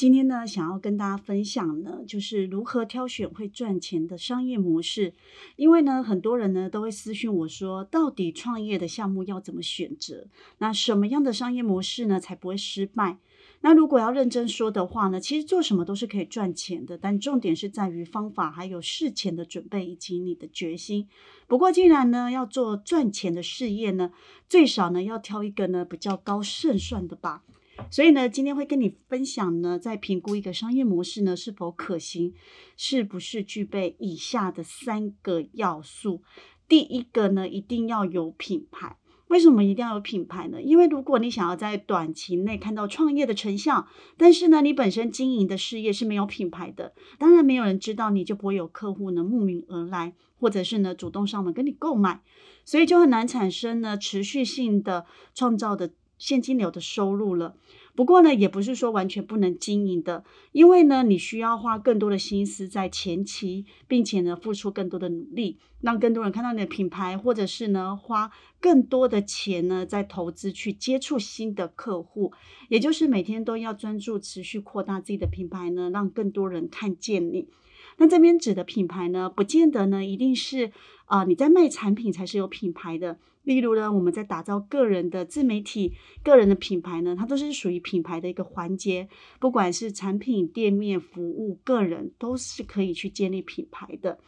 今天呢，想要跟大家分享呢，就是如何挑选会赚钱的商业模式。因为呢，很多人呢都会私讯我说，到底创业的项目要怎么选择？那什么样的商业模式呢才不会失败？那如果要认真说的话呢，其实做什么都是可以赚钱的，但重点是在于方法，还有事前的准备以及你的决心。不过，既然呢要做赚钱的事业呢，最少呢要挑一个呢比较高胜算的吧。所以呢，今天会跟你分享呢，在评估一个商业模式呢是否可行，是不是具备以下的三个要素。第一个呢，一定要有品牌。为什么一定要有品牌呢？因为如果你想要在短期内看到创业的成效，但是呢，你本身经营的事业是没有品牌的，当然没有人知道，你就不会有客户呢慕名而来，或者是呢主动上门跟你购买，所以就很难产生呢持续性的创造的。现金流的收入了，不过呢，也不是说完全不能经营的，因为呢，你需要花更多的心思在前期，并且呢，付出更多的努力，让更多人看到你的品牌，或者是呢，花更多的钱呢，在投资去接触新的客户，也就是每天都要专注持续扩大自己的品牌呢，让更多人看见你。那这边指的品牌呢，不见得呢，一定是啊，你在卖产品才是有品牌的。例如呢，我们在打造个人的自媒体、个人的品牌呢，它都是属于品牌的一个环节。不管是产品、店面、服务、个人，都是可以去建立品牌的。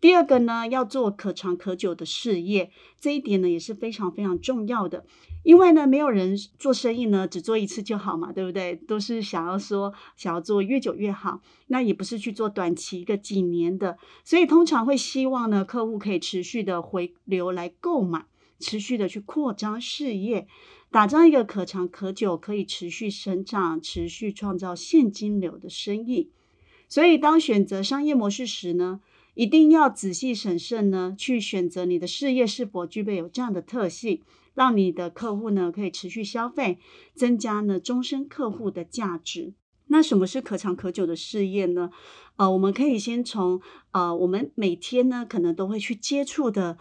第二个呢，要做可长可久的事业，这一点呢也是非常非常重要的。因为呢，没有人做生意呢只做一次就好嘛，对不对？都是想要说想要做越久越好，那也不是去做短期一个几年的，所以通常会希望呢客户可以持续的回流来购买，持续的去扩张事业，打造一个可长可久、可以持续生长、持续创造现金流的生意。所以当选择商业模式时呢？一定要仔细审慎呢，去选择你的事业是否具备有这样的特性，让你的客户呢可以持续消费，增加呢终身客户的价值。那什么是可长可久的事业呢？呃，我们可以先从呃我们每天呢可能都会去接触的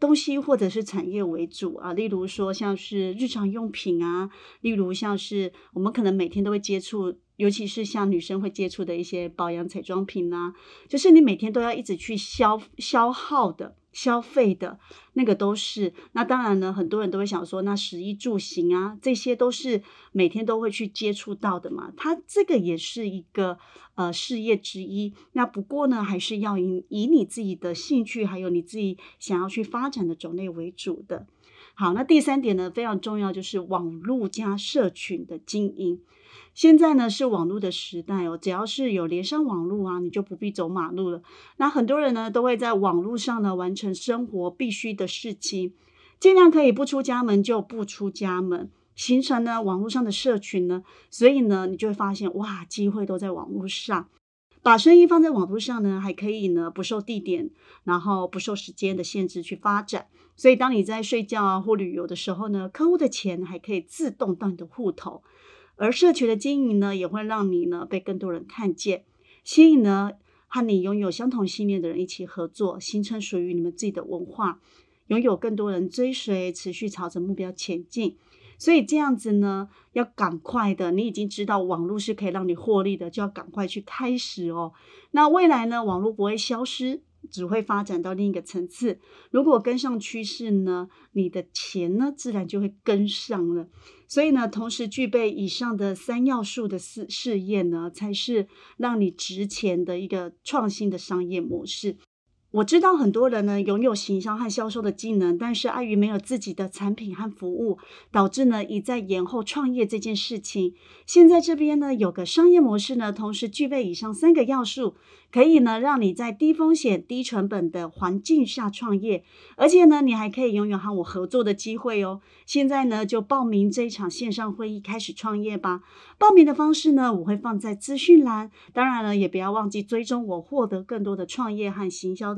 东西或者是产业为主啊，例如说像是日常用品啊，例如像是我们可能每天都会接触。尤其是像女生会接触的一些保养彩妆品呐，就是你每天都要一直去消消耗的、消费的那个都是。那当然呢，很多人都会想说，那食衣住行啊，这些都是每天都会去接触到的嘛。它这个也是一个呃事业之一。那不过呢，还是要以以你自己的兴趣，还有你自己想要去发展的种类为主的。好，那第三点呢，非常重要，就是网络加社群的经营。现在呢是网络的时代哦，只要是有连上网络啊，你就不必走马路了。那很多人呢都会在网络上呢完成生活必须的事情，尽量可以不出家门就不出家门，形成呢网络上的社群呢。所以呢，你就会发现哇，机会都在网络上。把生意放在网络上呢，还可以呢不受地点，然后不受时间的限制去发展。所以当你在睡觉啊或旅游的时候呢，客户的钱还可以自动到你的户头。而社群的经营呢，也会让你呢被更多人看见，吸引呢和你拥有相同信念的人一起合作，形成属于你们自己的文化，拥有更多人追随，持续朝着目标前进。所以这样子呢，要赶快的，你已经知道网络是可以让你获利的，就要赶快去开始哦。那未来呢，网络不会消失。只会发展到另一个层次。如果跟上趋势呢，你的钱呢自然就会跟上了。所以呢，同时具备以上的三要素的试试验呢，才是让你值钱的一个创新的商业模式。我知道很多人呢拥有行销和销售的技能，但是碍于没有自己的产品和服务，导致呢一再延后创业这件事情。现在这边呢有个商业模式呢，同时具备以上三个要素，可以呢让你在低风险、低成本的环境下创业，而且呢你还可以拥有和我合作的机会哦。现在呢就报名这一场线上会议，开始创业吧。报名的方式呢我会放在资讯栏，当然了也不要忘记追踪我，获得更多的创业和行销。